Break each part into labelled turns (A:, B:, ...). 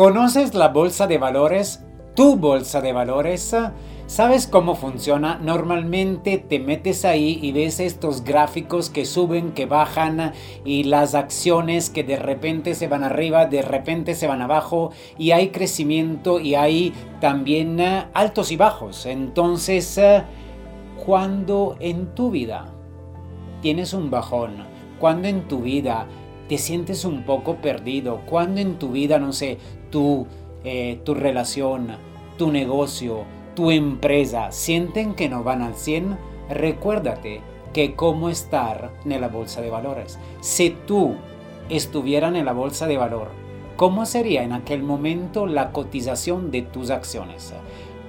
A: ¿Conoces la bolsa de valores? ¿Tu bolsa de valores? ¿Sabes cómo funciona? Normalmente te metes ahí y ves estos gráficos que suben, que bajan y las acciones que de repente se van arriba, de repente se van abajo y hay crecimiento y hay también eh, altos y bajos. Entonces, eh, cuando en tu vida tienes un bajón, cuando en tu vida te sientes un poco perdido, cuando en tu vida, no sé, tu, eh, tu relación, tu negocio, tu empresa sienten que no van al 100, recuérdate que cómo estar en la bolsa de valores. Si tú estuvieras en la bolsa de valor, ¿cómo sería en aquel momento la cotización de tus acciones?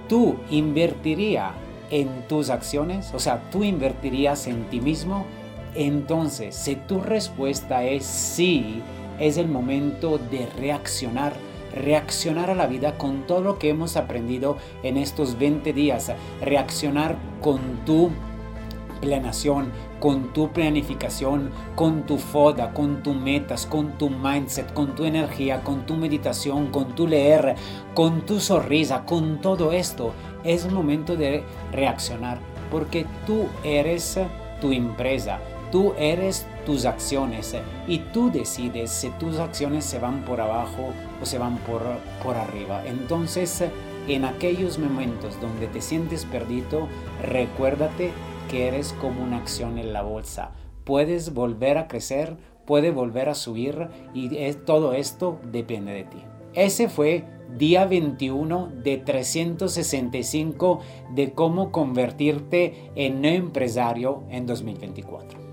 A: ¿Tú invertirías en tus acciones? O sea, ¿tú invertirías en ti mismo? Entonces, si tu respuesta es sí, es el momento de reaccionar reaccionar a la vida con todo lo que hemos aprendido en estos 20 días, reaccionar con tu planeación, con tu planificación, con tu foda, con tus metas, con tu mindset, con tu energía, con tu meditación, con tu leer, con tu sonrisa, con todo esto. Es un momento de reaccionar porque tú eres tu empresa, tú eres tus acciones y tú decides si tus acciones se van por abajo o se van por, por arriba. Entonces, en aquellos momentos donde te sientes perdido, recuérdate que eres como una acción en la bolsa. Puedes volver a crecer, puede volver a subir y todo esto depende de ti. Ese fue día 21 de 365 de cómo convertirte en empresario en 2024.